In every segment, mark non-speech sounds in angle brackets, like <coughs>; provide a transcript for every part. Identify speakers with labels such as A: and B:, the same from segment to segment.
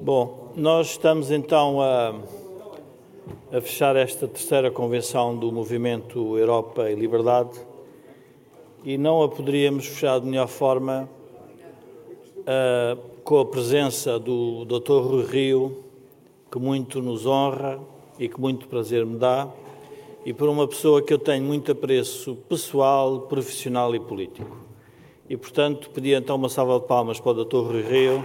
A: Bom, nós estamos então a, a, fechar esta terceira convenção do movimento Europa e Liberdade e não a poderíamos fechar de melhor forma com a presença do Dr. Rui Rio, que muito nos honra e que muito prazer me dá, e por uma pessoa que eu tenho muito apreço pessoal, profissional e político. E, portanto, pedi então uma salva de palmas para o Dr. Rui Rio.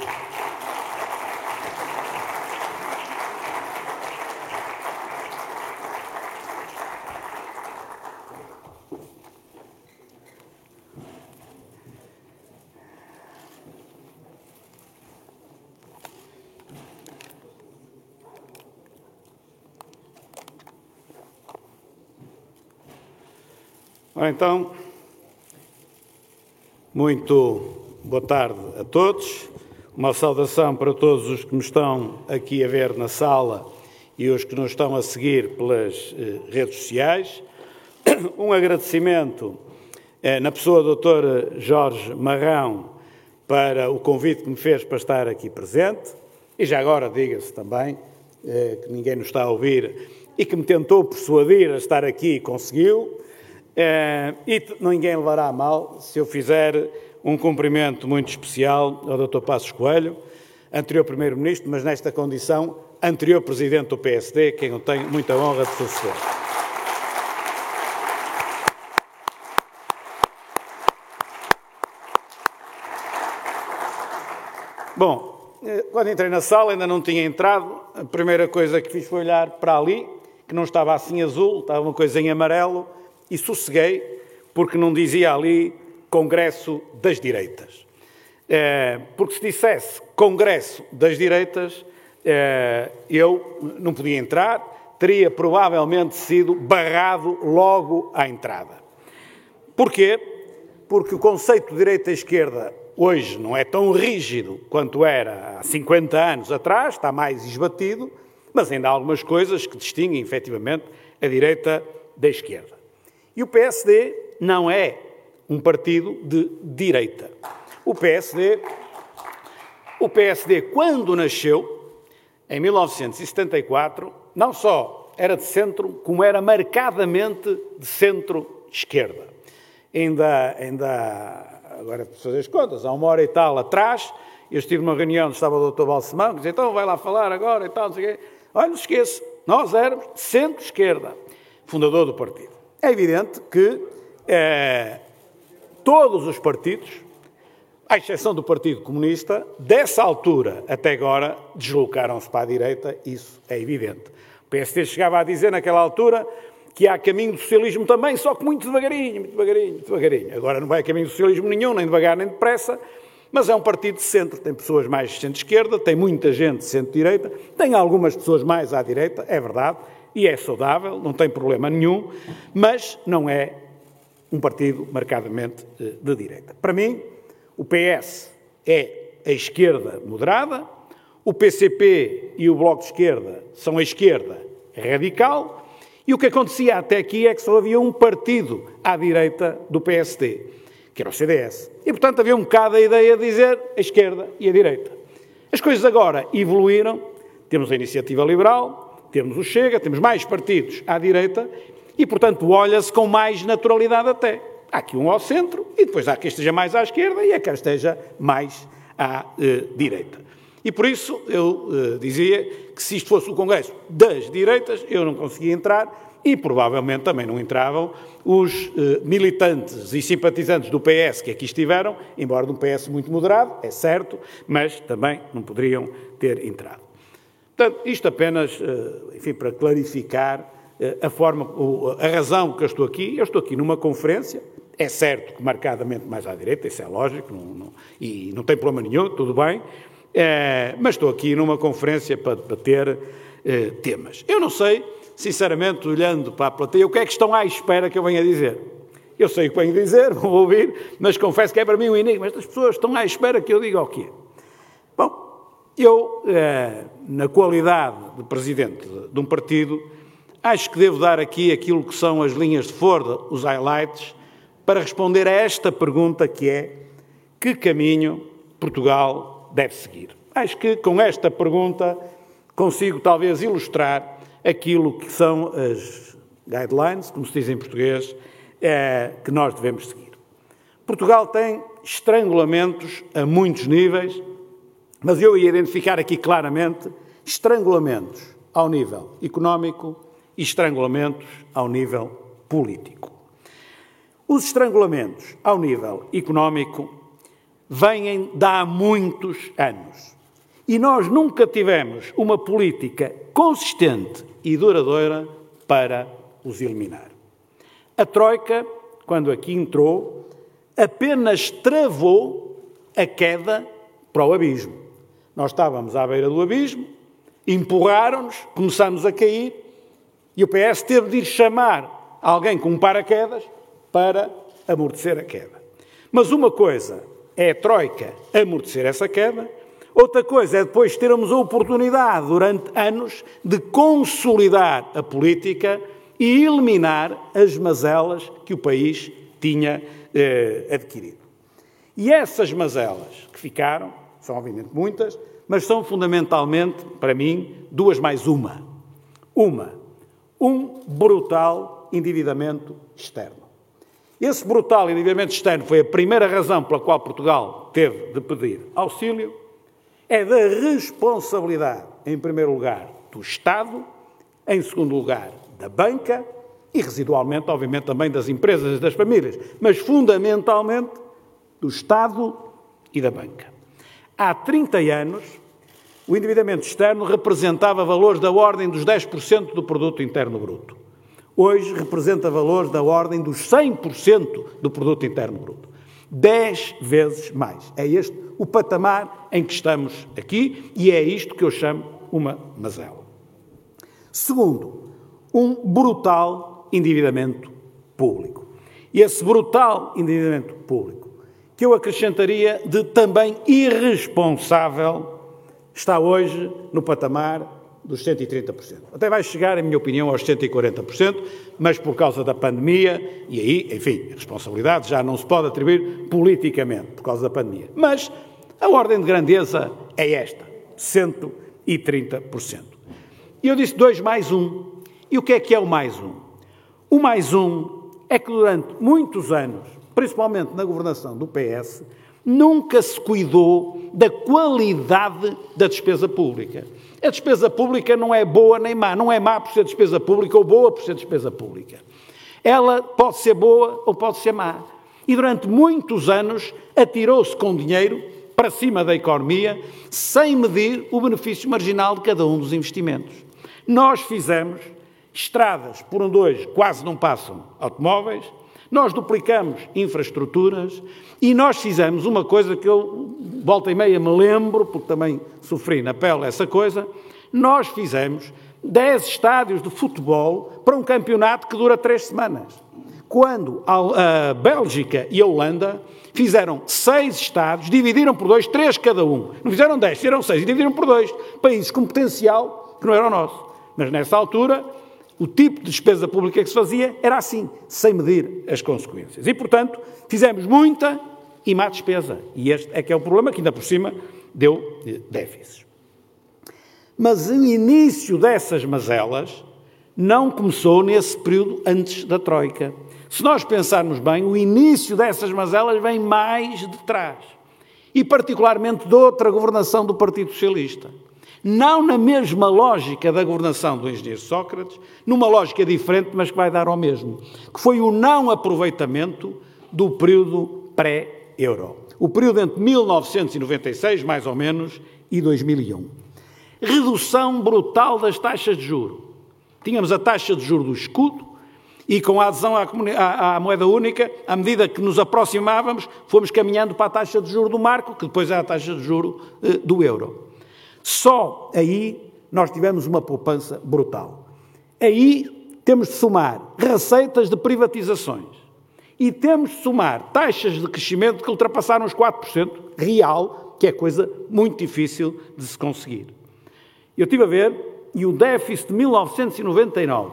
B: Então, muito boa tarde a todos. Uma saudação para todos os que me estão aqui a ver na sala e os que nos estão a seguir pelas eh, redes sociais. <coughs> Um agradecimento eh, na pessoa do Dr. Jorge Marrão para o convite que me fez para estar aqui presente. E já agora diga-se também eh, que ninguém nos está a ouvir e que me tentou persuadir a estar aqui e conseguiu. É, e ninguém levará a mal se eu fizer um cumprimento muito especial ao Dr. Passos Coelho, anterior Primeiro-Ministro, mas nesta condição, anterior Presidente do PSD, quem eu tenho muita honra de suceder. Bom, eh, quando entrei na sala, ainda não tinha entrado, a primeira coisa que fiz foi olhar para ali, que não estava assim azul, estava uma coisa em amarelo, e sosseguei porque não dizia ali Congresso das Direitas. É, porque se dissesse Congresso das Direitas, é, eu não podia entrar, teria provavelmente sido barrado logo à entrada. Porquê? Porque o conceito de direita e esquerda hoje não é tão rígido quanto era há 50 anos atrás, está mais esbatido, mas ainda há algumas coisas que distinguem efetivamente a direita da esquerda. E o PSD não é um partido de direita. O PSD, o PSD quando nasceu, em 1974, não só era de centro, como era marcadamente de centro-esquerda. Ainda, ainda, agora para fazer as contas, há uma hora e tal atrás, eu estive numa reunião onde estava o Dr. Balsemão, que disse, então vai lá falar agora e tal, não sei o quê. Olha, não se esqueça, nós éramos centro-esquerda, fundador do partido. É evidente que é, todos os partidos, à exceção do Partido Comunista, dessa altura até agora deslocaram-se para a direita, isso é evidente. O PSD chegava a dizer naquela altura que há caminho do socialismo também, só que muito devagarinho, muito devagarinho, muito devagarinho. Agora não vai caminho do socialismo nenhum, nem devagar nem depressa, mas é um partido de centro, tem pessoas mais de centro-esquerda, tem muita gente de centro-direita, tem algumas pessoas mais à direita, é verdade, e é saudável, não tem problema nenhum, mas não é um partido marcadamente eh, de direita. Para mim, o PS é a esquerda moderada, o PCP e o Bloco de Esquerda são a esquerda radical, e o que acontecia até aqui é que só havia um partido à direita do PSD, que era o CDS. E, portanto, havia um bocado a ideia de dizer a esquerda e a direita. As coisas agora evoluíram, temos a iniciativa liberal, temos o Chega, temos mais partidos à direita e, portanto, olha-se com mais naturalidade até. Há aqui um ao centro e depois há quem esteja mais à esquerda e há quem esteja mais à eh, direita. E por isso eu eh, dizia que se isto fosse o Congresso das direitas, eu não conseguia entrar e provavelmente também não entravam os eh, militantes e simpatizantes do PS que aqui estiveram, embora de um PS muito moderado, é certo, mas também não poderiam ter entrado. Portanto, isto apenas, eh, enfim, para clarificar eh, a forma, a razão que eu estou aqui. Eu estou aqui numa conferência, é certo que marcadamente mais à direita, isso é lógico, não, não, e não tem problema nenhum, tudo bem, é, mas estou aqui numa conferência para debater é, temas. Eu não sei, sinceramente, olhando para a plateia, o que é que estão à espera que eu venha dizer. Eu sei o que venho dizer, <laughs> vou ouvir, mas confesso que é para mim um enigma. Estas pessoas estão à espera que eu diga o quê? Eu, eh, na qualidade de presidente de um partido, acho que devo dar aqui aquilo que são as linhas de Ford, os highlights, para responder a esta pergunta que é: que caminho Portugal deve seguir? Acho que com esta pergunta consigo talvez ilustrar aquilo que são as guidelines, como se diz em português, é, que nós devemos seguir. Portugal tem estrangulamentos a muitos níveis, mas eu ia identificar aqui claramente estrangulamentos ao nível económico e estrangulamentos ao nível político. Os estrangulamentos ao nível económico vêm de há muitos anos. E nós nunca tivemos uma política consistente e duradoura para os eliminar. A Troika, quando aqui entrou, apenas travou a queda para o abismo. Nós estávamos à beira do abismo, empurraram-nos, começamos a cair e o PS teve de ir chamar alguém com paraquedas para amortecer a queda. Mas uma coisa é a Troika amortecer essa queda, outra coisa é depois termos a oportunidade, durante anos, de consolidar a política e eliminar as mazelas que o país tinha eh, adquirido. E essas mazelas que ficaram, são obviamente muitas, mas são fundamentalmente, para mim, duas mais uma. Uma, um brutal endividamento externo. Esse brutal endividamento externo foi a primeira razão pela qual Portugal teve de pedir auxílio. É da responsabilidade, em primeiro lugar, do Estado, em segundo lugar, da banca e, residualmente, obviamente, também das empresas e das famílias, mas fundamentalmente do Estado e da banca. Há 30 anos, o endividamento externo representava valores da ordem dos 10% do produto interno bruto. Hoje representa valores da ordem dos 100% do produto interno bruto. 10 vezes mais. É este o patamar em que estamos aqui e é isto que eu chamo uma mazela. Segundo, um brutal endividamento público. E esse brutal endividamento público, que eu acrescentaria de também irresponsável, está hoje no patamar dos 130%. Até vai chegar, em minha opinião, aos 140%, mas por causa da pandemia, e aí, enfim, a responsabilidade já não se pode atribuir politicamente por causa da pandemia. Mas a ordem de grandeza é esta, 130%. E eu disse 2 mais 1. Um. E o que é que é o mais 1? Um? O mais 1 um é que durante muitos anos, principalmente na governação do PS, nunca se cuidou da qualidade da despesa pública. A despesa pública não é boa nem má, não é má por ser despesa pública ou boa por ser despesa pública. Ela pode ser boa ou pode ser má. E durante muitos anos atirou-se com dinheiro para cima da economia, sem medir o benefício marginal de cada um dos investimentos. Nós fizemos estradas por onde hoje quase não passam automóveis, nós duplicamos infraestruturas e nós fizemos uma coisa que eu, volta e meia, me lembro, porque também sofri na pele essa coisa. Nós fizemos 10 estádios de futebol para um campeonato que dura três semanas. Quando a Bélgica e a Holanda fizeram seis estádios, dividiram por dois, três cada um. Não fizeram dez, fizeram seis dividiram por dois. Países com potencial que não era o nosso. Mas nessa altura o tipo de despesa pública que se fazia era assim, sem medir as consequências. E, portanto, fizemos muita e má despesa. E este é que é o problema, que ainda por cima deu déficits. Mas o início dessas mazelas não começou nesse período antes da Troika. Se nós pensarmos bem, o início dessas mazelas vem mais de trás. E particularmente de outra governação do Partido Socialista não na mesma lógica da governação do engenheiro Sócrates, numa lógica diferente, mas que vai dar ao mesmo, que foi o não aproveitamento do período pré-euro. O período entre 1996, mais ou menos, e 2001. Redução brutal das taxas de juro. Tínhamos a taxa de juro do escudo e com a adesão à, à, à, moeda única, à medida que nos aproximávamos, fomos caminhando para a taxa de juro do marco, que depois é a taxa de juro eh, do euro. Só aí nós tivemos uma poupança brutal. Aí temos de somar receitas de privatizações e temos de somar taxas de crescimento que ultrapassaram os 4% real, que é coisa muito difícil de se conseguir. Eu estive a ver, e o déficit de 1999,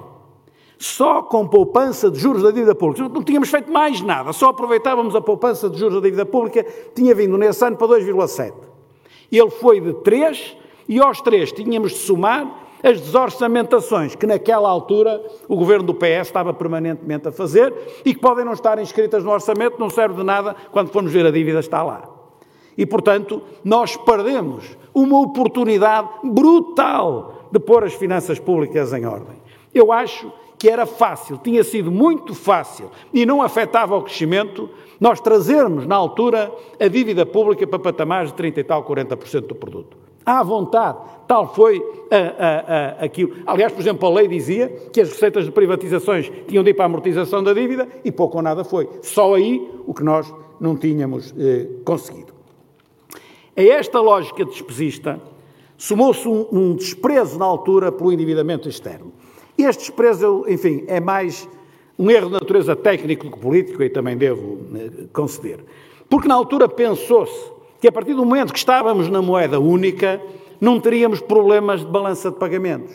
B: só com poupança de juros da dívida pública, não tínhamos feito mais nada, só aproveitávamos a poupança de juros da dívida pública, tinha vindo nesse ano para 2,7. Ele foi de 3 e aos 3 tínhamos de somar as desorçamentações que naquela altura o governo do PS estava permanentemente a fazer e que podem não estar inscritas no orçamento, não serve de nada, quando formos ver a dívida está lá. E, portanto, nós perdemos uma oportunidade brutal de pôr as finanças públicas em ordem. Eu acho que era fácil, tinha sido muito fácil e não afetava o crescimento, nós trazermos na altura a dívida pública para patamares de 30 e tal, 40% do produto. À vontade, tal foi a, a, a, aquilo. Aliás, por exemplo, a lei dizia que as receitas de privatizações tinham de ir para a amortização da dívida e pouco ou nada foi. Só aí o que nós não tínhamos eh, conseguido. A esta lógica despesista somou-se um, um desprezo na altura pelo endividamento externo. Este desprezo, enfim, é mais um erro de natureza técnico do que político, e também devo eh, conceder. Porque na altura pensou-se que a partir do momento que estávamos na moeda única, não teríamos problemas de balança de pagamentos.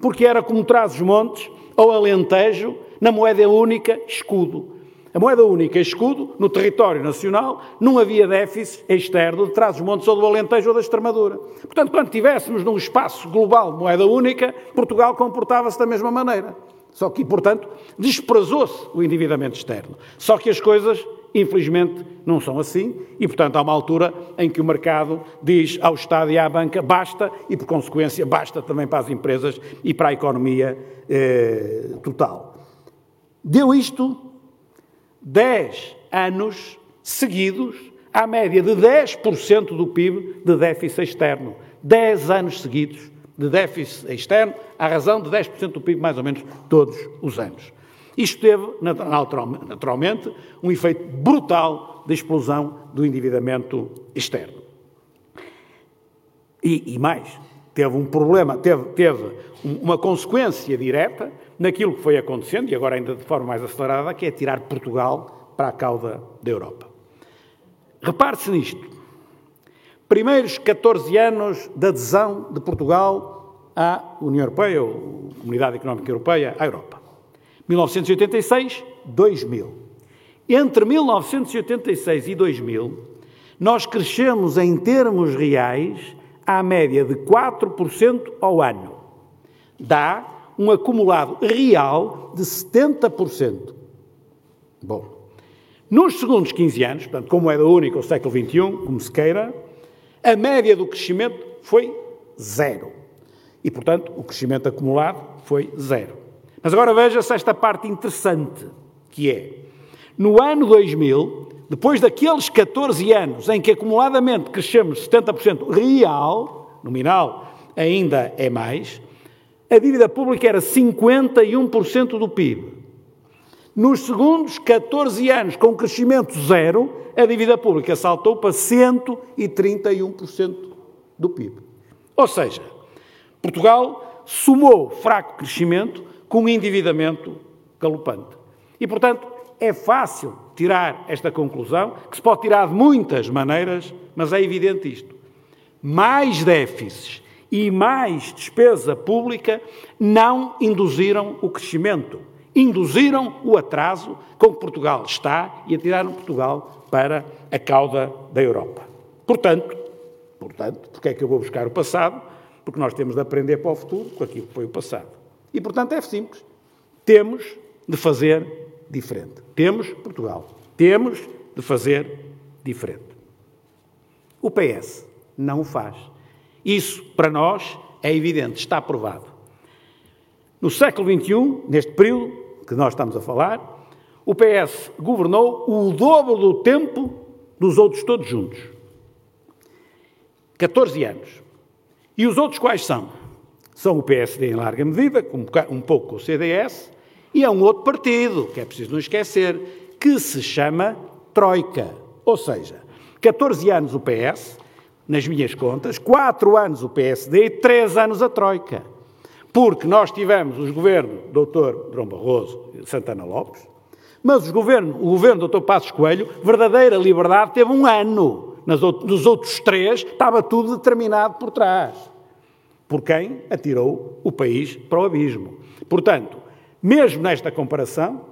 B: Porque era como Trás-os-Montes ou Alentejo, na moeda única, escudo. A moeda única, escudo, no território nacional, não havia déficit externo de Trás-os-Montes ou do Alentejo ou da Extremadura. Portanto, quando tivéssemos num espaço global de moeda única, Portugal comportava-se da mesma maneira. Só que, portanto, desprezou-se o endividamento externo. Só que as coisas, infelizmente, não são assim e, portanto, há uma altura em que o mercado diz ao Estado e à banca basta e, por consequência, basta também para as empresas e para a economia eh, total. Deu isto 10 anos seguidos, à média de 10% do PIB de déficit externo. 10 anos seguidos de déficit externo, à razão de 10% do PIB, mais ou menos, todos os anos. Isto teve, naturalmente, um efeito brutal de explosão do endividamento externo. E, e mais, teve um problema, teve, teve uma consequência direta naquilo que foi acontecendo, e agora ainda de forma mais acelerada, que é tirar Portugal para a cauda da Europa. Repare-se nisto. Primeiros 14 anos de adesão de Portugal à União Europeia, ou Comunidade Económica Europeia, à Europa. 1986, 2000. Entre 1986 e 2000, nós crescemos em termos reais à média de 4% ao ano. Dá um acumulado real de 70%. Bom, nos segundos 15 anos, portanto, como da única o século XXI, como se queira, a média do crescimento foi zero. E, portanto, o crescimento acumulado foi zero. Mas agora veja-se esta parte interessante, que é, no ano 2000, depois daqueles 14 anos em que acumuladamente crescemos 70% real, nominal ainda é mais, a dívida pública era 51% do PIB. Nos segundos 14 anos, com crescimento zero, a dívida pública saltou para 131% do PIB. Ou seja, Portugal somou fraco crescimento com endividamento galopante. E, portanto, é fácil tirar esta conclusão, que se pode tirar de muitas maneiras, mas é evidente isto. Mais déficits e mais despesa pública não induziram o crescimento, induziram o atraso com que Portugal está e atiraram Portugal para a cauda da Europa. Portanto, portanto, porque é que eu vou buscar o passado? Porque nós temos de aprender para o futuro com aquilo que foi o passado. E, portanto, é simples. Temos de fazer diferente. Temos, Portugal, temos de fazer diferente. O PS não o faz. Isso, para nós, é evidente, está provado. No século XXI, neste período que nós estamos a falar, o PS governou o dobro do tempo dos outros todos juntos. 14 anos. E os outros quais são? São o PSD em larga medida, um pouco o CDS, e é um outro partido, que é preciso não esquecer, que se chama Troika. Ou seja, 14 anos o PS, nas minhas contas, quatro anos o PSD e três anos a Troika. Porque nós tivemos os governos Dr. João Barroso e Santana Lopes, mas governo, o governo do Dr. Passos Coelho, verdadeira liberdade, teve um ano. nos outros três estava tudo determinado por trás. Por quem atirou o país para o abismo. Portanto, mesmo nesta comparação,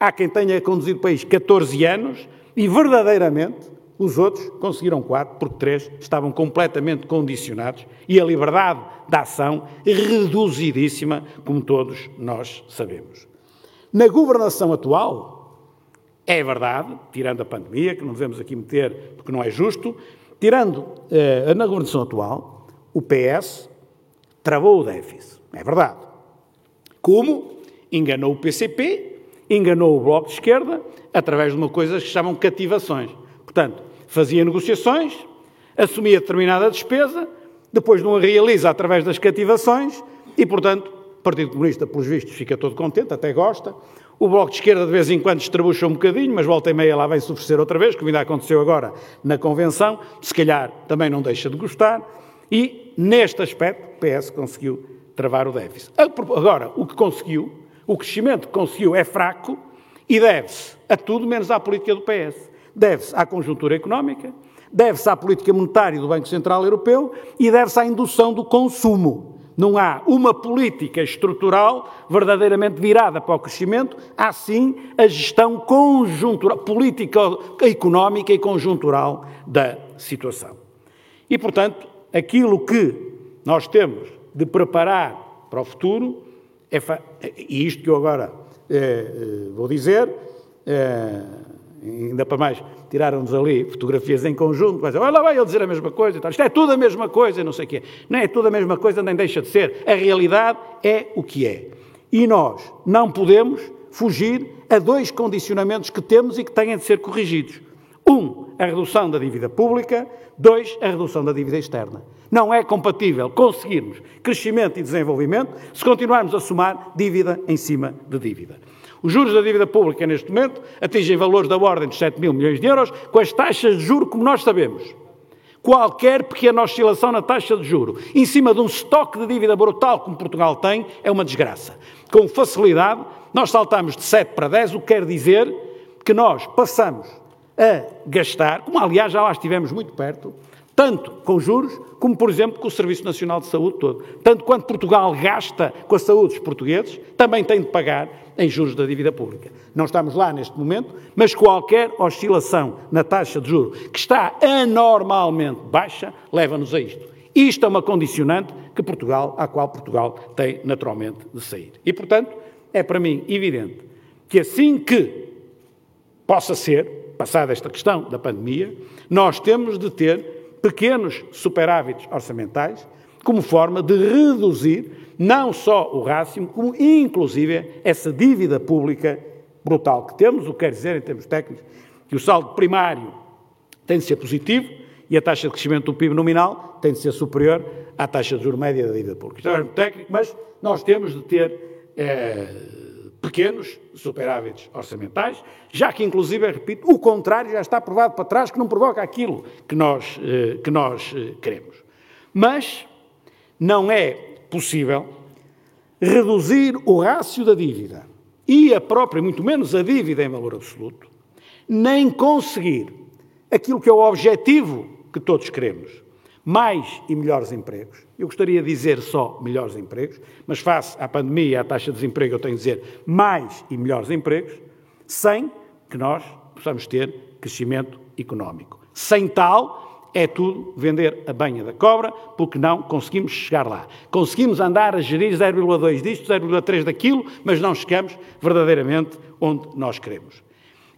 B: há quem tenha conduzido o país 14 anos e verdadeiramente Os outros conseguiram quatro, porque três estavam completamente condicionados e a liberdade da ação reduzidíssima, como todos nós sabemos. Na governação atual, é verdade, tirando a pandemia, que não devemos aqui meter porque não é justo, tirando eh, na governação atual, o PS travou o déficit. É verdade. Como? Enganou o PCP, enganou o Bloco de Esquerda, através de uma coisa que se chamam cativações. Portanto, fazia negociações, assumia determinada despesa, depois não a realiza através das cativações e, portanto, o Partido Comunista, pelos vistos, fica todo contente, até gosta. O Bloco de Esquerda, de vez em quando, estrabucha um bocadinho, mas volta e meia lá vem-se oferecer outra vez, como ainda aconteceu agora na Convenção. Se calhar também não deixa de gostar. E, neste aspecto, o PS conseguiu travar o déficit. Agora, o que conseguiu, o crescimento que conseguiu é fraco e deve-se a tudo menos à política do PS. Deve-se à conjuntura económica, deve-se à política monetária do Banco Central Europeu e deve-se à indução do consumo. Não há uma política estrutural verdadeiramente virada para o crescimento, há sim a gestão conjuntural, política económica e conjuntural da situação. E, portanto, aquilo que nós temos de preparar para o futuro, é e isto que eu agora eh, eh vou dizer, eh, ainda para mais, tiraram-nos ali fotografias em conjunto, mas olha lá vai ele dizer a mesma coisa tal. Isto é tudo a mesma coisa, não sei o quê. Não é tudo a mesma coisa, nem deixa de ser. A realidade é o que é. E nós não podemos fugir a dois condicionamentos que temos e que têm de ser corrigidos. Um, a redução da dívida pública. Dois, a redução da dívida externa. Não é compatível conseguirmos crescimento e desenvolvimento se continuarmos a somar dívida em cima de dívida. Os juros da dívida pública, neste momento, atingem valores da ordem de 7 mil milhões de euros, com as taxas de juro como nós sabemos. Qualquer pequena oscilação na taxa de juro, em cima de um estoque de dívida brutal como Portugal tem, é uma desgraça. Com facilidade, nós saltamos de 7 para 10, o que quer dizer que nós passamos a gastar, como aliás já lá estivemos muito perto, tanto com juros, como, por exemplo, com o Serviço Nacional de Saúde todo. Tanto quanto Portugal gasta com a saúde dos portugueses, também tem de pagar em juros da dívida pública. Não estamos lá neste momento, mas qualquer oscilação na taxa de juros, que está anormalmente baixa, leva-nos a isto. Isto é uma condicionante que Portugal, à qual Portugal tem naturalmente de sair. E, portanto, é para mim evidente que assim que possa ser, passada esta questão da pandemia, nós temos de ter pequenos superávites orçamentais como forma de reduzir não só o rácio, como inclusive essa dívida pública brutal que temos, o que quer dizer, em termos técnicos, que o saldo primário tem de ser positivo e a taxa de crescimento do PIB nominal tem de ser superior à taxa de juros média da dívida pública. Isto é técnico, mas nós temos de ter eh, pequenos superávites orçamentais, já que, inclusive, repito, o contrário já está provado para trás, que não provoca aquilo que nós, eh, que nós eh, queremos. Mas não é possível reduzir o rácio da dívida e a própria, muito menos a dívida em valor absoluto, nem conseguir aquilo que é o objetivo que todos queremos, mais e melhores empregos. Eu gostaria de dizer só melhores empregos, mas face à pandemia e à taxa de desemprego, eu tenho de dizer mais e melhores empregos, sem que nós possamos ter crescimento económico. Sem tal, é tudo vender a banha da cobra, porque não conseguimos chegar lá. Conseguimos andar a gerir 0,2 disto, 0,3 daquilo, mas não chegamos verdadeiramente onde nós queremos.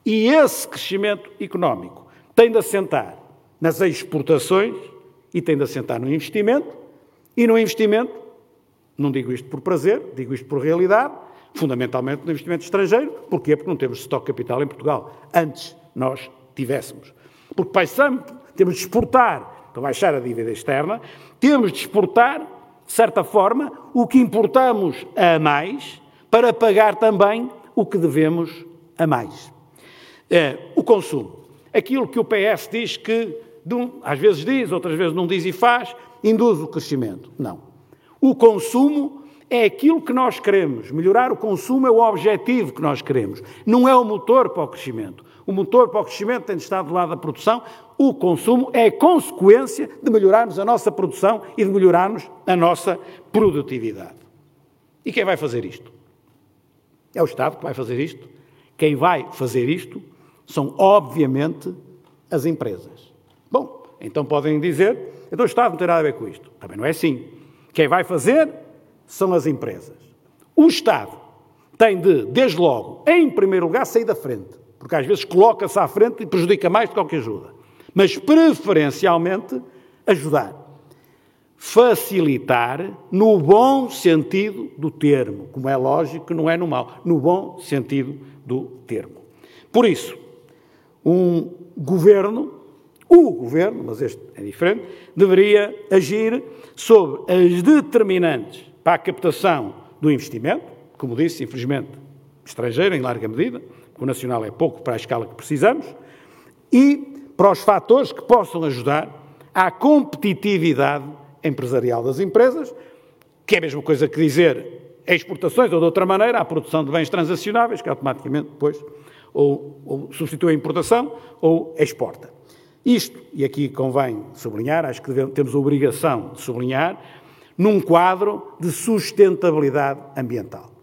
B: E esse crescimento económico tem de assentar nas exportações e tem de assentar no investimento. E no investimento, não digo isto por prazer, digo isto por realidade, fundamentalmente no investimento estrangeiro. Porquê? Porque não temos estoque capital em Portugal. Antes nós tivéssemos. Porque passamos, temos de exportar para baixar a dívida externa, temos de exportar, de certa forma, o que importamos a mais para pagar também o que devemos a mais. É, o consumo. Aquilo que o PS diz que às vezes diz, outras vezes não diz e faz, induz o crescimento. Não. O consumo é aquilo que nós queremos. Melhorar o consumo é o objetivo que nós queremos. Não é o motor para o crescimento. O motor para o crescimento tem de estar do lado da produção. O consumo é consequência de melhorarmos a nossa produção e de melhorarmos a nossa produtividade. E quem vai fazer isto? É o Estado que vai fazer isto. Quem vai fazer isto são, obviamente, as empresas. Bom, então podem dizer, então o Estado não tem nada a ver com isto. Também não é assim. Quem vai fazer são as empresas. O Estado tem de, desde logo, em primeiro lugar, sair da frente, porque às vezes coloca-se à frente e prejudica mais do que qualquer ajuda. Mas preferencialmente ajudar. Facilitar no bom sentido do termo, como é lógico que não é no mau, no bom sentido do termo. Por isso, um governo, o governo, mas este é diferente, deveria agir sobre as determinantes para a captação do investimento, como disse, infelizmente, estrangeiro em larga medida, o nacional é pouco para a escala que precisamos, e para os fatores que possam ajudar à competitividade empresarial das empresas, que é a mesma coisa que dizer exportações ou de outra maneira, a produção de bens transacionáveis, que automaticamente depois ou, ou substitui a importação ou exporta. Isto, e aqui convém sublinhar, acho que devemos, temos a obrigação de sublinhar, num quadro de sustentabilidade ambiental.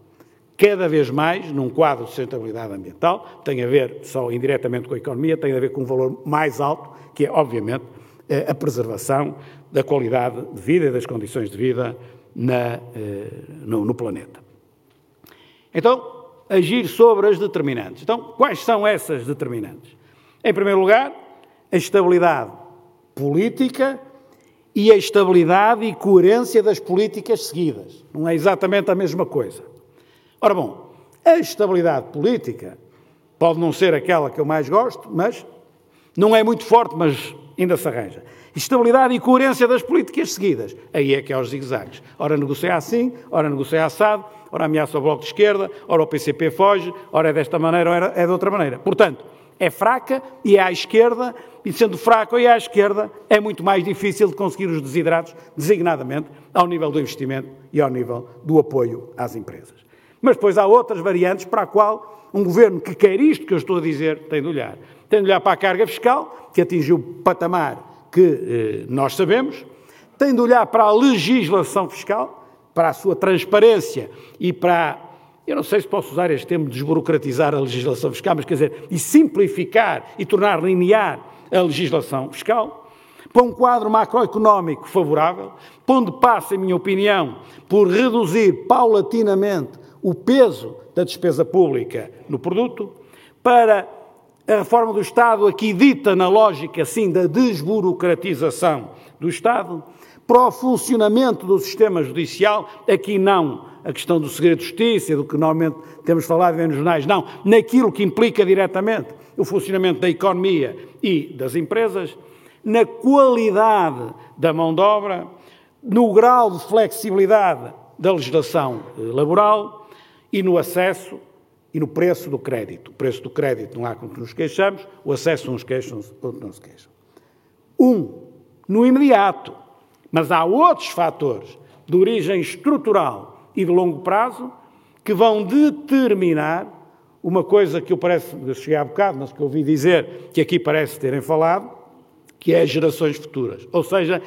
B: Cada vez mais, num quadro de sustentabilidade ambiental, tem a ver só indiretamente com a economia, tem a ver com um valor mais alto, que é, obviamente, a preservação da qualidade de vida e das condições de vida na, eh, no, no planeta. Então, agir sobre as determinantes. Então, quais são essas determinantes? Em primeiro lugar, a estabilidade política e a estabilidade e coerência das políticas seguidas. Não é exatamente a mesma coisa. Ora bom, a estabilidade política pode não ser aquela que eu mais gosto, mas não é muito forte, mas ainda se arranja. Estabilidade e coerência das políticas seguidas. Aí é que é os zigue-zagues. Ora negocia assim, ora negocia assado, ora ameaça o Bloco de Esquerda, ora o PCP foge, ora é desta maneira, ora é de outra maneira. Portanto, é fraca e é à esquerda, e sendo fraca e é à esquerda, é muito mais difícil de conseguir os desiderados, designadamente ao nível do investimento e ao nível do apoio às empresas. Mas depois há outras variantes para a qual um governo que quer isto que eu estou a dizer tem de olhar. Tem de olhar para a carga fiscal, que atingiu o patamar que eh, nós sabemos, tem de olhar para a legislação fiscal, para a sua transparência e para, eu não sei se posso usar este termo, desburocratizar a legislação fiscal, mas quer dizer, e simplificar e tornar linear a legislação fiscal, para um quadro macroeconómico favorável, onde passa, em minha opinião, por reduzir paulatinamente o peso da despesa pública no produto, para a reforma do Estado, aqui dita na lógica, sim, da desburocratização do Estado, para o funcionamento do sistema judicial, aqui não a questão do segredo de justiça, do que normalmente temos falado nos jornais, não, naquilo que implica diretamente o funcionamento da economia e das empresas, na qualidade da mão de obra, no grau de flexibilidade da legislação eh, laboral e no acesso e no preço do crédito. O preço do crédito não há com que nos queixamos, o acesso uns queixam, outros não se queixam. Um, no imediato, mas há outros fatores de origem estrutural e de longo prazo que vão determinar uma coisa que eu parece, eu cheguei há bocado, mas que eu ouvi dizer, que aqui parece terem falado, que é as gerações futuras. Ou seja,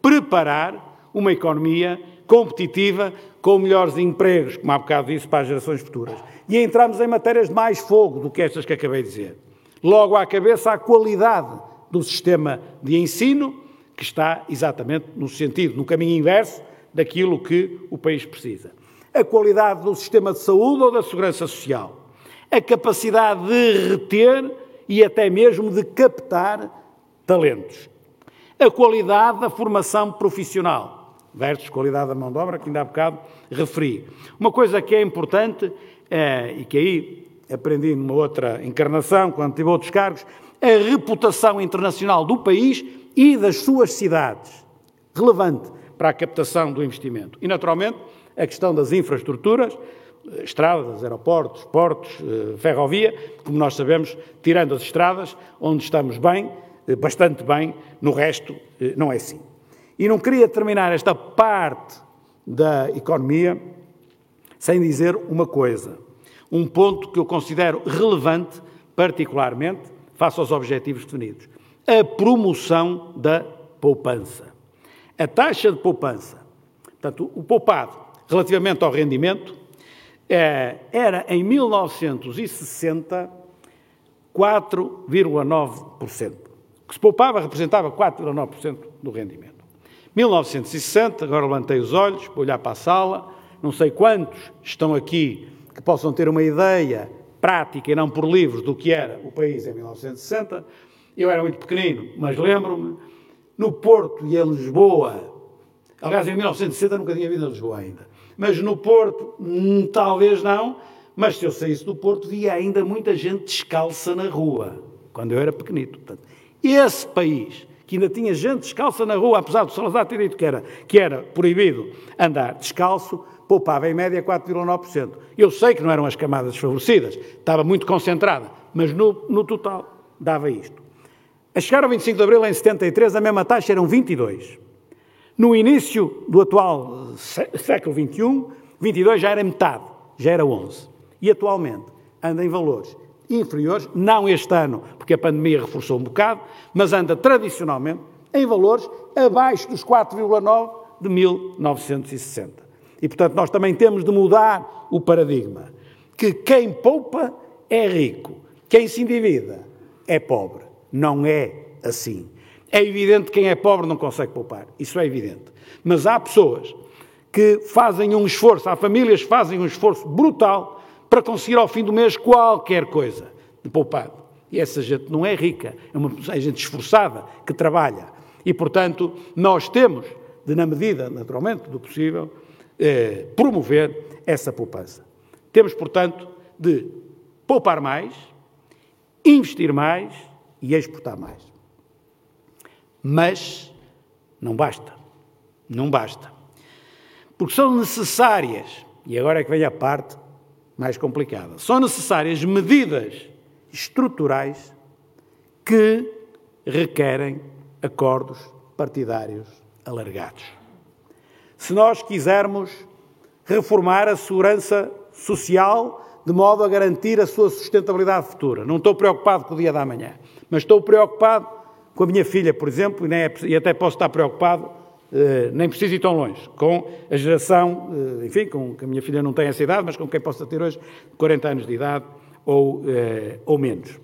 B: preparar uma economia competitiva com melhores empregos, como há bocado disse, para as gerações futuras e entramos em matérias de mais fogo do que estas que acabei de dizer. Logo à cabeça a qualidade do sistema de ensino, que está exatamente no sentido, no caminho inverso daquilo que o país precisa. A qualidade do sistema de saúde ou da segurança social. A capacidade de reter e até mesmo de captar talentos. A qualidade da formação profissional versus qualidade da mão de obra, que ainda há bocado referi. Uma coisa que é importante é, e que aí aprendi numa outra encarnação, quando tive outros cargos, a reputação internacional do país e das suas cidades, relevante para a captação do investimento. E, naturalmente, a questão das infraestruturas, estradas, aeroportos, portos, eh, ferrovia, como nós sabemos, tirando as estradas, onde estamos bem, eh, bastante bem, no resto eh, não é assim. E não queria terminar esta parte da economia sem dizer uma coisa, um ponto que eu considero relevante, particularmente, face aos objetivos definidos: a promoção da poupança. A taxa de poupança, portanto, o poupado relativamente ao rendimento, é, era em 1960 4,9%. que se poupava representava 4,9% do rendimento. 1960, agora levantei os olhos para olhar para a sala, não sei quantos estão aqui que possam ter uma ideia prática e não por livros do que era o país em 1960. Eu era muito pequenino, mas lembro-me, no Porto e em Lisboa, aliás, em 1960 nunca tinha vindo a Lisboa ainda, mas no Porto, hum, talvez não, mas se eu saísse do Porto, via ainda muita gente descalça na rua, quando eu era pequenito. Portanto, esse país, que ainda tinha gente descalça na rua, apesar do Salazar ter dito que era, que era proibido andar descalço, poupava em média 4,9%. Eu sei que não eram as camadas desfavorecidas, estava muito concentrada, mas no, no total dava isto. A chegar ao 25 de Abril, em 73, a mesma taxa eram 22. No início do atual século XXI, 22 já era metade, já era 11. E atualmente anda em valores inferiores, não este ano, porque a pandemia reforçou um bocado, mas anda tradicionalmente em valores abaixo dos 4,9 de 1960. E, portanto, nós também temos de mudar o paradigma, que quem poupa é rico, quem se endivida é pobre. Não é assim. É evidente que quem é pobre não consegue poupar, isso é evidente. Mas há pessoas que fazem um esforço, há famílias que fazem um esforço brutal para conseguir ao fim do mês qualquer coisa de poupado. E essa gente não é rica, é uma é gente esforçada que trabalha. E, portanto, nós temos, de, na medida, naturalmente, do possível, eh, promover essa poupança. Temos, portanto, de poupar mais, investir mais e exportar mais. Mas não basta. Não basta. Porque são necessárias, e agora é que vem a parte mais complicada. São necessárias medidas estruturais que requerem acordos partidários alargados. Se nós quisermos reformar a segurança social de modo a garantir a sua sustentabilidade futura, não estou preocupado com o dia da manhã, mas estou preocupado com a minha filha, por exemplo, e, é, até posso estar preocupado nem preciso ir tão longe, com a geração, eh, enfim, com que a minha filha não tem essa idade, mas com quem possa ter hoje 40 anos de idade ou, eh, ou menos.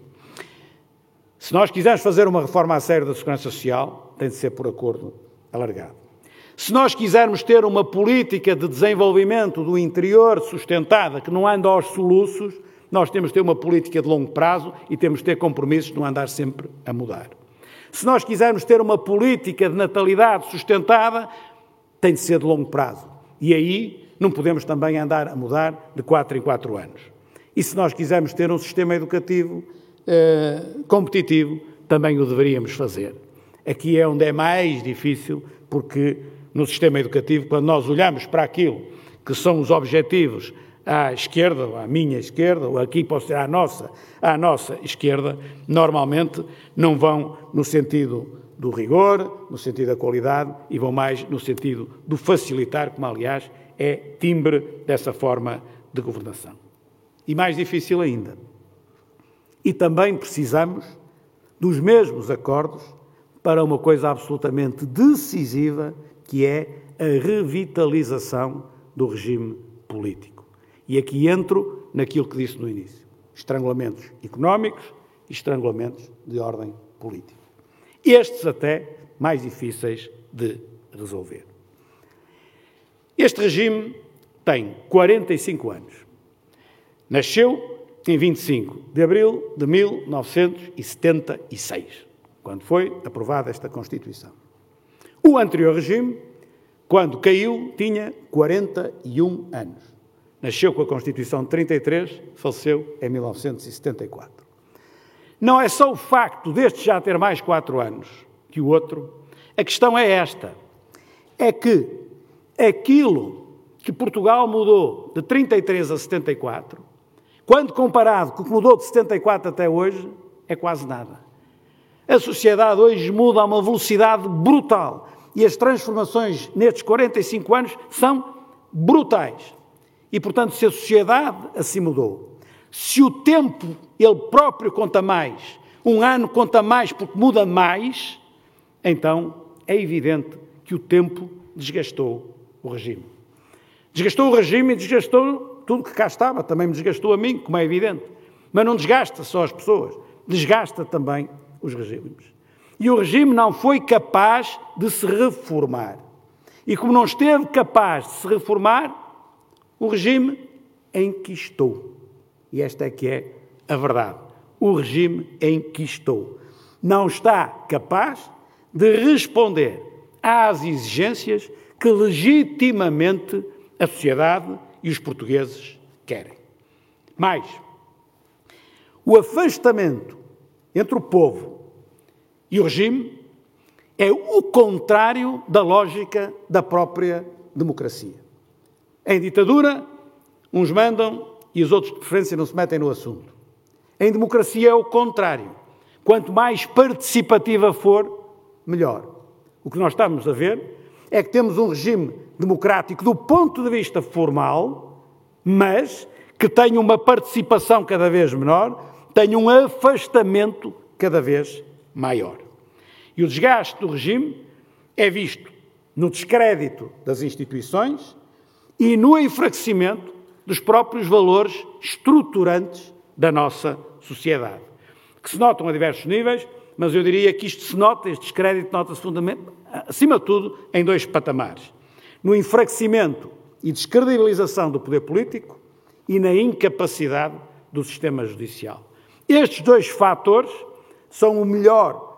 B: Se nós quisermos fazer uma reforma a sério da segurança social, tem de ser por acordo alargado. Se nós quisermos ter uma política de desenvolvimento do interior sustentada, que não anda aos soluços, nós temos de ter uma política de longo prazo e temos de ter compromissos de não andar sempre a mudar. Se nós quisermos ter uma política de natalidade sustentada, tem de ser de longo prazo. E aí não podemos também andar a mudar de quatro em quatro anos. E se nós quisermos ter um sistema educativo eh, competitivo, também o deveríamos fazer. Aqui é onde é mais difícil, porque no sistema educativo, quando nós olhamos para aquilo que são os objetivos à esquerda, ou à minha esquerda, ou aqui pode ser à nossa, à nossa esquerda, normalmente não vão no sentido do rigor, no sentido da qualidade e vão mais no sentido do facilitar, como aliás é timbre dessa forma de governação. E mais difícil ainda. E também precisamos dos mesmos acordos para uma coisa absolutamente decisiva, que é a revitalização do regime político. E aqui entro naquilo que disse no início: estrangulamentos económicos e estrangulamentos de ordem política. Estes até mais difíceis de resolver. Este regime tem 45 anos. Nasceu em 25 de abril de 1976, quando foi aprovada esta Constituição. O anterior regime, quando caiu, tinha 41 anos. Nasceu com a Constituição de 33, faleceu em 1974. Não é só o facto deste já ter mais quatro anos que o outro, a questão é esta: é que aquilo que Portugal mudou de 33 a 74, quando comparado com o que mudou de 74 até hoje, é quase nada. A sociedade hoje muda a uma velocidade brutal e as transformações nestes 45 anos são brutais. E, portanto, se a sociedade assim mudou, se o tempo ele próprio conta mais, um ano conta mais porque muda mais, então é evidente que o tempo desgastou o regime. Desgastou o regime e desgastou tudo que cá estava, também me desgastou a mim, como é evidente. Mas não desgasta só as pessoas, desgasta também os regimes. E o regime não foi capaz de se reformar. E como não esteve capaz de se reformar, o regime enquistou. E esta é que é a verdade. O regime enquistou. Não está capaz de responder às exigências que legitimamente a sociedade e os portugueses querem. Mais, o afastamento entre o povo e o regime é o contrário da lógica da própria democracia. Em ditadura, uns mandam e os outros, de preferência, não se metem no assunto. Em democracia é o contrário. Quanto mais participativa for, melhor. O que nós estamos a ver é que temos um regime democrático do ponto de vista formal, mas que tem uma participação cada vez menor, tem um afastamento cada vez maior. E o desgaste do regime é visto no descrédito das instituições e no enfraquecimento dos próprios valores estruturantes da nossa sociedade, que se notam a diversos níveis, mas eu diria que isto se nota, este descrédito nota-se acima de tudo, em dois patamares. No enfraquecimento e descredibilização do poder político e na incapacidade do sistema judicial. Estes dois fatores são o melhor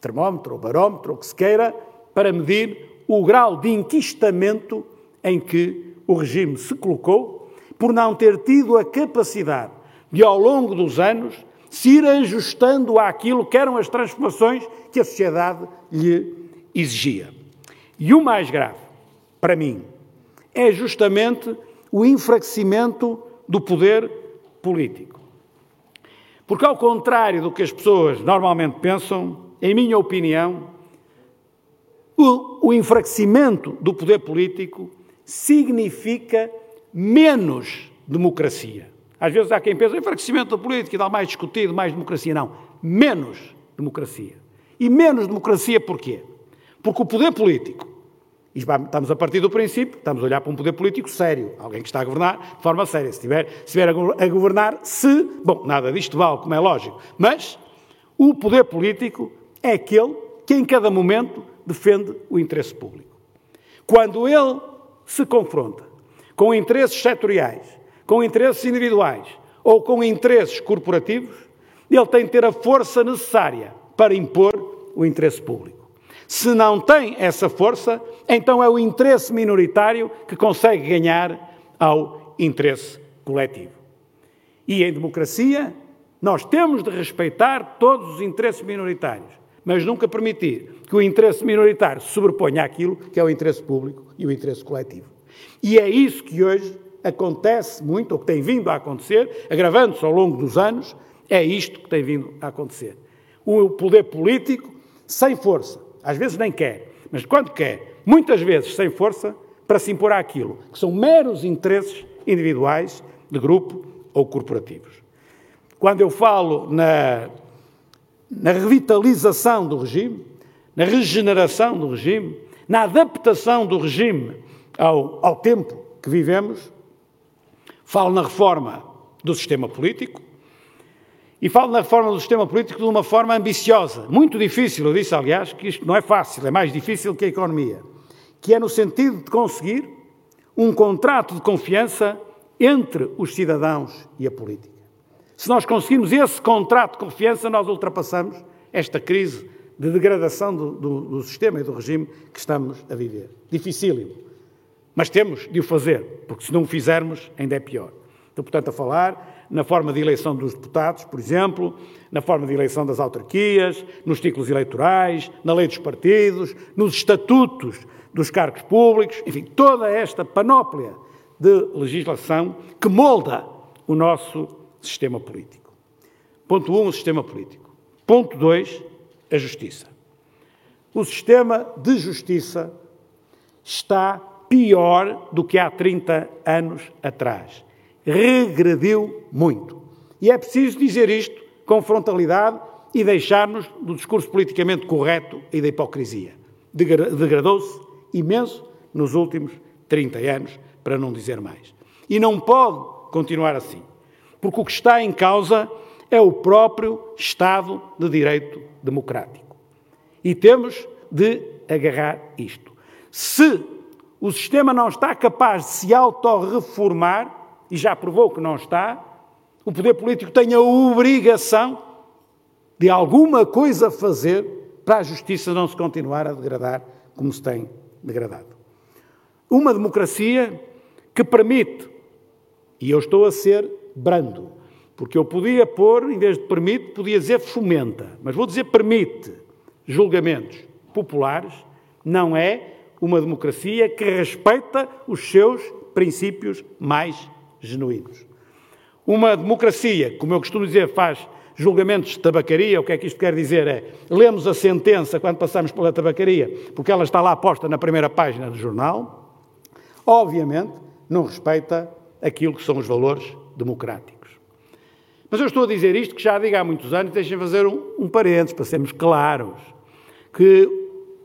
B: termómetro ou barómetro, o que se queira, para medir o grau de enquistamento em que o regime se colocou, por não ter tido a capacidade de, ao longo dos anos, se ir ajustando àquilo que eram as transformações que a sociedade lhe exigia. E o mais grave, para mim, é justamente o enfraquecimento do poder político. Porque, ao contrário do que as pessoas normalmente pensam, em minha opinião, o, enfraquecimento do poder político significa menos democracia. Às vezes há quem pensa, enfraquecimento da política dá mais discutido, mais democracia. Não, menos democracia. E menos democracia porquê? Porque o poder político, e estamos a partir do princípio, estamos a olhar para um poder político sério, alguém que está a governar de forma séria. Se estiver, a governar, se. Bom, nada disto vale, como é lógico, mas o poder político é aquele que em cada momento defende o interesse público. Quando ele se confronta com interesses setoriais, com interesses individuais ou com interesses corporativos, ele tem de ter a força necessária para impor o interesse público. Se não tem essa força, então é o interesse minoritário que consegue ganhar ao interesse coletivo. E em democracia, nós temos de respeitar todos os interesses minoritários, mas nunca permitir que o interesse minoritário sobreponha àquilo que é o interesse público e o interesse coletivo. E é isso que hoje acontece muito, ou que tem vindo a acontecer, agravando-se ao longo dos anos, é isto que tem vindo a acontecer. O poder político sem força, às vezes nem quer, mas quando quer, muitas vezes sem força, para se impor àquilo, que são meros interesses individuais, de grupo ou corporativos. Quando eu falo na, na revitalização do regime, na regeneração do regime, na adaptação do regime ao, ao tempo que vivemos, Falo na reforma do sistema político e falo na reforma do sistema político de uma forma ambiciosa, muito difícil. Eu disse, aliás, que isto não é fácil, é mais difícil que a economia, que é no sentido de conseguir um contrato de confiança entre os cidadãos e a política. Se nós conseguirmos esse contrato de confiança, nós ultrapassamos esta crise de degradação do, do, do sistema e do regime que estamos a viver. Dificílimo. Mas temos de o fazer, porque se não o fizermos, ainda é pior. Estou, portanto, a falar na forma de eleição dos deputados, por exemplo, na forma de eleição das autarquias, nos ciclos eleitorais, na lei dos partidos, nos estatutos dos cargos públicos, enfim, toda esta panóplia de legislação que molda o nosso sistema político. Ponto 1, um, o sistema político. Ponto 2, a justiça. O sistema de justiça está pior do que há 30 anos atrás. Regrediu muito. E é preciso dizer isto com frontalidade e deixar-nos do discurso politicamente correto e da hipocrisia. Degradou-se imenso nos últimos 30 anos, para não dizer mais. E não pode continuar assim, porque o que está em causa é o próprio Estado de Direito Democrático. E temos de agarrar isto. Se o sistema não está capaz de se autorreformar, e já provou que não está, o poder político tem a obrigação de alguma coisa fazer para a justiça não se continuar a degradar como se tem degradado. Uma democracia que permite, e eu estou a ser brando, porque eu podia pôr, em vez de permite, podia dizer fomenta, mas vou dizer permite julgamentos populares, não é uma democracia que respeita os seus princípios mais genuínos. Uma democracia, como eu costumo dizer, faz julgamentos de tabacaria. O que é que isto quer dizer? É, lemos a sentença quando passamos pela tabacaria, porque ela está lá posta na primeira página do jornal. Obviamente, não respeita aquilo que são os valores democráticos. Mas eu estou a dizer isto que já digo há muitos anos, deixem fazer um, um parênteses, para sermos claros, que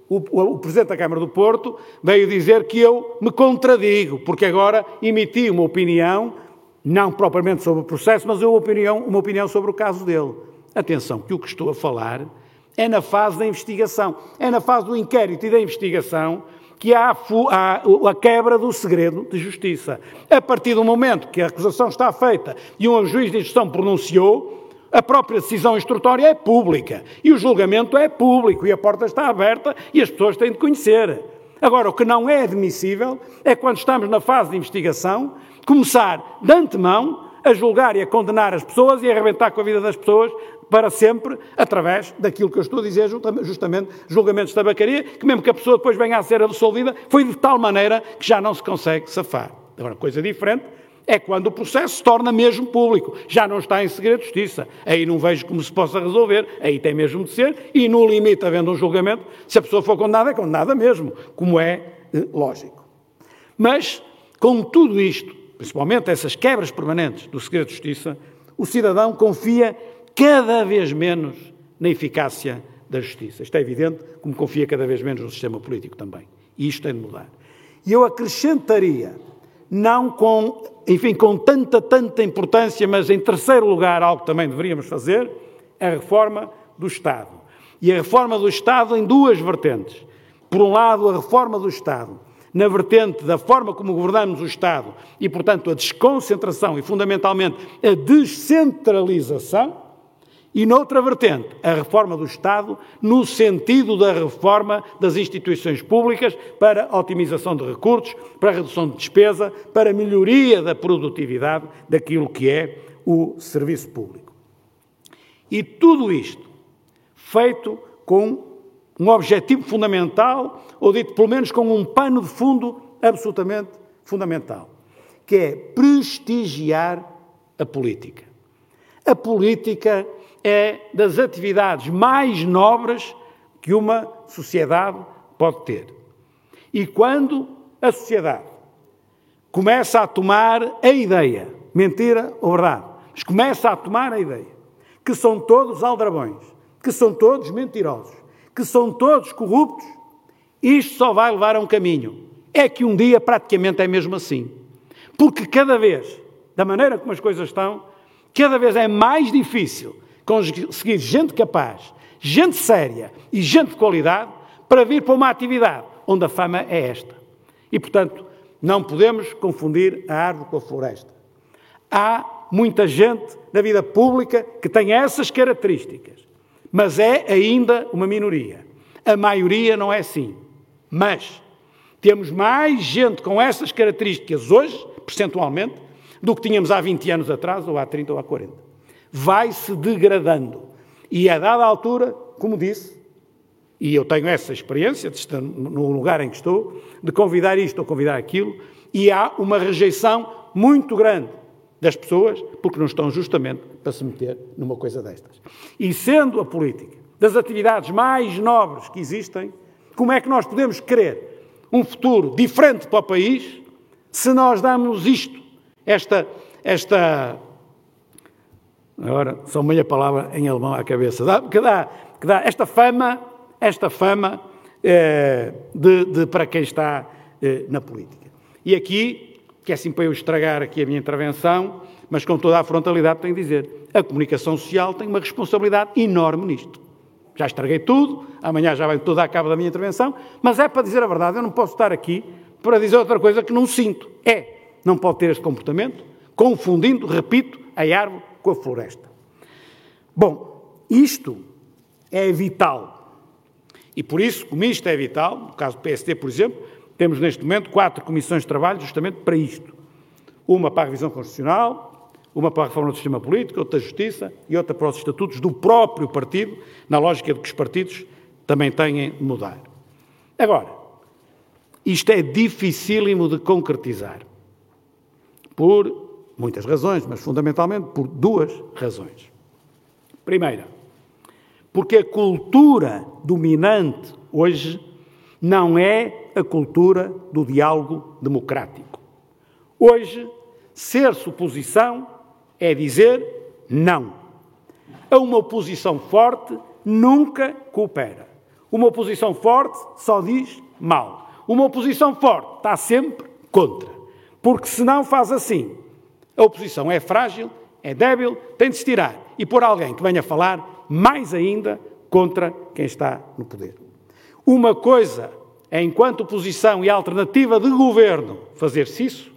B: o, o, Presidente da Câmara do Porto veio dizer que eu me contradigo, porque agora emiti uma opinião, não propriamente sobre o processo, mas uma opinião, uma opinião sobre o caso dele. Atenção, que o que estou a falar é na fase da investigação, é na fase do inquérito e da investigação que há a, quebra do segredo de justiça. A partir do momento que a acusação está feita e um juiz de instrução pronunciou, a própria decisão instrutória é pública e o julgamento é público e a porta está aberta e as pessoas têm de conhecer. Agora, o que não é admissível é quando estamos na fase de investigação, começar de antemão a julgar e a condenar as pessoas e a arrebentar com a vida das pessoas para sempre, através daquilo que eu estou a dizer, justamente julgamentos de tabacaria, que mesmo que a pessoa depois venha a ser absolvida, foi de tal maneira que já não se consegue safar. Agora, coisa diferente é quando o processo se torna mesmo público, já não está em segredo de justiça. Aí não vejo como se possa resolver, aí tem mesmo de ser, e no limite, havendo um julgamento, se a pessoa for condenada, é condenada mesmo, como é eh, lógico. Mas, com tudo isto, principalmente essas quebras permanentes do segredo de justiça, o cidadão confia cada vez menos na eficácia da justiça. Isto é evidente, como confia cada vez menos no sistema político também. E isto tem de mudar. E eu acrescentaria não com, enfim, com tanta, tanta importância, mas em terceiro lugar, algo que também deveríamos fazer, a reforma do Estado. E a reforma do Estado em duas vertentes. Por um lado, a reforma do Estado na vertente da forma como governamos o Estado e, portanto, a desconcentração e, fundamentalmente, a descentralização, e noutra vertente, a reforma do Estado, no sentido da reforma das instituições públicas para otimização de recursos, para redução de despesa, para melhoria da produtividade daquilo que é o serviço público. E tudo isto feito com um objetivo fundamental, ou dito pelo menos com um pano de fundo absolutamente fundamental, que é prestigiar a política. A política é das atividades mais nobres que uma sociedade pode ter. E quando a sociedade começa a tomar a ideia, mentira ou verdade, mas começa a tomar a ideia que são todos aldrabões, que são todos mentirosos, que são todos corruptos, isto só vai levar a um caminho. É que um dia praticamente é mesmo assim. Porque cada vez, da maneira como as coisas estão, cada vez é mais difícil conseguir gente capaz, gente séria e gente de qualidade para vir para uma atividade onde a fama é esta. E, portanto, não podemos confundir a árvore com a floresta. Há muita gente na vida pública que tem essas características, mas é ainda uma minoria. A maioria não é assim. Mas temos mais gente com essas características hoje, percentualmente, do que tínhamos há 20 anos atrás, ou há 30 ou há 40 vai-se degradando. E a dada altura, como disse, e eu tenho essa experiência de estar no lugar em que estou, de convidar isto ou convidar aquilo, e há uma rejeição muito grande das pessoas porque não estão justamente para se meter numa coisa destas. E sendo a política das atividades mais nobres que existem, como é que nós podemos querer um futuro diferente para o país se nós damos isto, esta, esta Agora, só meia palavra em alemão à cabeça. Dá, que, dá, que dá esta fama, esta fama é, de, de, para quem está é, na política. E aqui, que é assim para eu estragar aqui a minha intervenção, mas com toda a frontalidade tenho de dizer, a comunicação social tem uma responsabilidade enorme nisto. já estraguei tudo, amanhã já vai tudo a cabo da minha intervenção, mas é para dizer a verdade, eu não posso estar aqui para dizer outra coisa que não sinto. É, não pode ter este comportamento, confundindo, repito, a árvore com a floresta. Bom, isto é vital. E por isso, como isto é vital, no caso do PSD, por exemplo, temos neste momento quatro comissões de trabalho justamente para isto. Uma para a revisão constitucional, uma para a reforma do sistema político, outra justiça e outra para os estatutos do próprio partido, na lógica de que os partidos também têm de mudar. Agora, isto é dificílimo de concretizar. Por muitas razões, mas fundamentalmente por duas razões. Primeira, porque a cultura dominante hoje não é a cultura do diálogo democrático. Hoje, ser-se oposição é dizer não. A uma oposição forte nunca coopera. Uma oposição forte só diz mal. Uma oposição forte está sempre contra. Porque se não faz assim, a oposição é frágil, é débil, tem de se tirar e pôr alguém que venha falar mais ainda contra quem está no poder. Uma coisa é, enquanto oposição e alternativa de governo, fazer-se isso.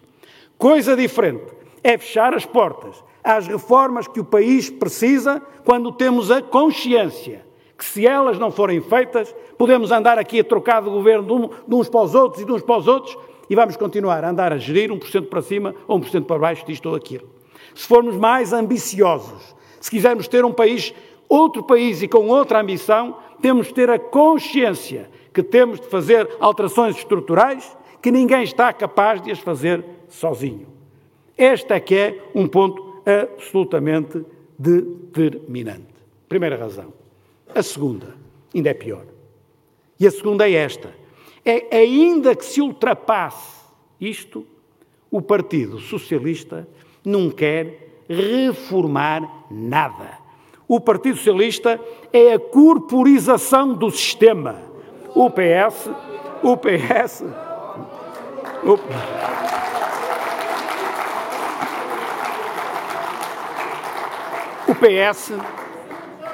B: Coisa diferente é fechar as portas às reformas que o país precisa quando temos a consciência que, se elas não forem feitas, podemos andar aqui a trocar de governo de uns para os outros e de uns para os outros e vamos continuar a andar a gerir 1% para cima ou 1% para baixo disto ou aquilo. Se formos mais ambiciosos, se quisermos ter um país, outro país e com outra ambição, temos de ter a consciência que temos de fazer alterações estruturais que ninguém está capaz de as fazer sozinho. Este é que é um ponto absolutamente determinante. Primeira razão. A segunda, ainda é pior. E a segunda é esta é ainda que se ultrapasse isto, o Partido Socialista não quer reformar nada. O Partido Socialista é a corporização do sistema. O PS, o PS, o... o PS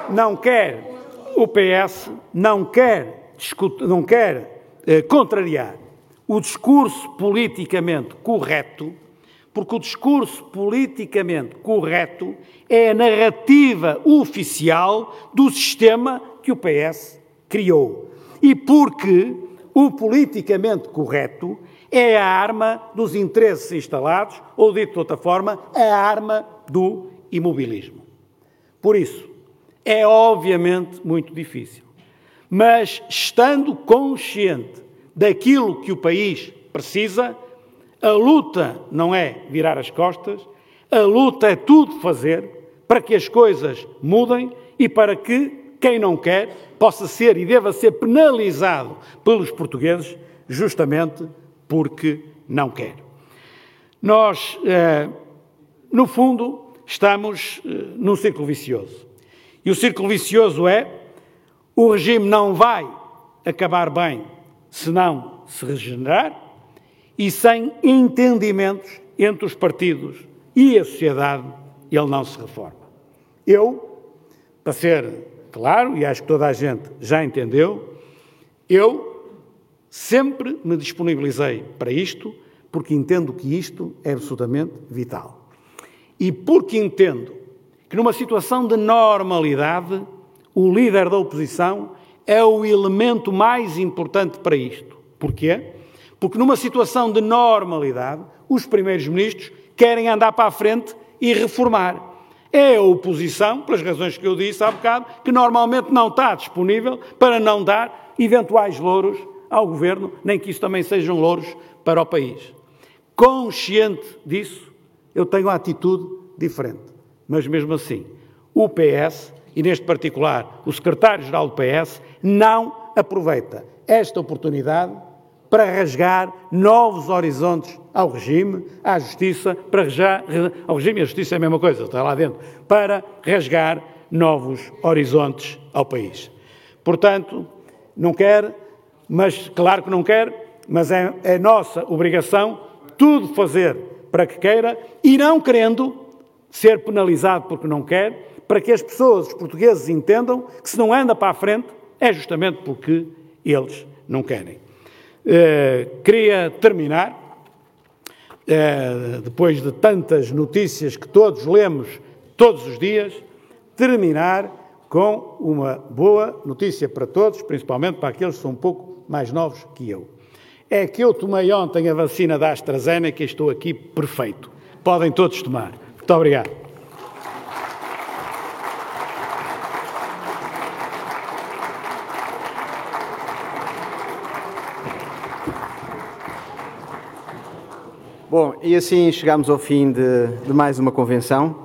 B: não quer, o PS não quer, não quer contrariar o discurso politicamente correto, porque o discurso politicamente correto é a narrativa oficial do sistema que o PS criou. E porque o politicamente correto é a arma dos interesses instalados, ou dito de outra forma, a arma do imobilismo. Por isso, é obviamente muito difícil mas estando consciente daquilo que o país precisa, a luta não é virar as costas, a luta é tudo fazer para que as coisas mudem e para que quem não quer possa ser e deva ser penalizado pelos portugueses justamente porque não quer. Nós, eh, no fundo, estamos eh, num círculo vicioso. E o círculo vicioso é o regime não vai acabar bem se não se regenerar e sem entendimentos entre os partidos e a sociedade, ele não se reforma. Eu, para ser claro, e acho que toda a gente já entendeu, eu sempre me disponibilizei para isto, porque entendo que isto é absolutamente vital. E porque entendo que numa situação de normalidade o líder da oposição é o elemento mais importante para isto. Porquê? Porque numa situação de normalidade, os primeiros ministros querem andar para a frente e reformar. É a oposição, pelas razões que eu disse há bocado, que normalmente não está disponível para não dar eventuais louros ao governo, nem que isso também sejam louros para o país. Consciente disso, eu tenho uma atitude diferente. Mas mesmo assim, o PS e neste particular o secretário-geral do PS, não aproveita esta oportunidade para rasgar novos horizontes ao regime, à justiça, para rasgar, ao regime e à justiça é a mesma coisa, está lá dentro, para rasgar novos horizontes ao país. Portanto, não quer, mas claro que não quer, mas é, é nossa obrigação tudo fazer para que queira e não querendo ser penalizado porque não quer, para que as pessoas, os portugueses, entendam que se não anda para a frente é justamente porque eles não querem. Uh, queria terminar, uh, depois de tantas notícias que todos lemos todos os dias, terminar com uma boa notícia para todos, principalmente para aqueles que são um pouco mais novos que eu. É que eu tomei ontem a vacina da AstraZeneca e estou aqui perfeito. Podem todos tomar. Muito obrigado.
C: Bom, e assim chegamos ao fim de, de mais uma convenção.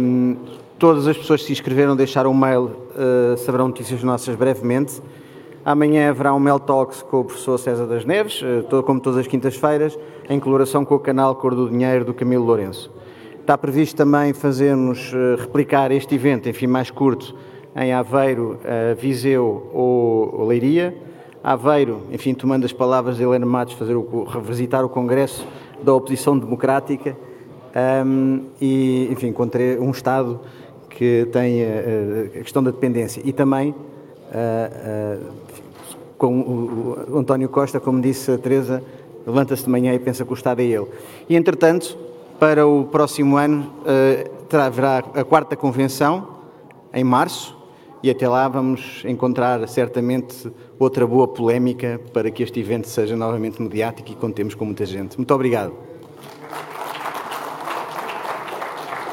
C: Um, todas as pessoas que se inscreveram deixaram um mail, uh, saberão notícias nossas brevemente. Amanhã haverá um Mel Talks com o professor César das Neves, uh, como todas as quintas-feiras, em colaboração com o canal Cor do Dinheiro do Camilo Lourenço. Está previsto também fazermos uh, replicar este evento, enfim, mais curto, em Aveiro, Viseu ou Leiria. Aveiro, enfim, tomando as palavras de Helena Matos, fazer o, revisitar o Congresso da Oposição Democrática um, e, enfim, contra um Estado que tem a, a questão da dependência e também uh, uh, com o, o, António Costa, como disse a Teresa, levanta-se de manhã e pensa que o Estado é ele. E, entretanto, para o próximo ano uh, haverá a quarta convenção, em março, e até lá vamos encontrar certamente outra boa polémica para que este evento seja novamente mediático e contemos com muita gente. Muito obrigado.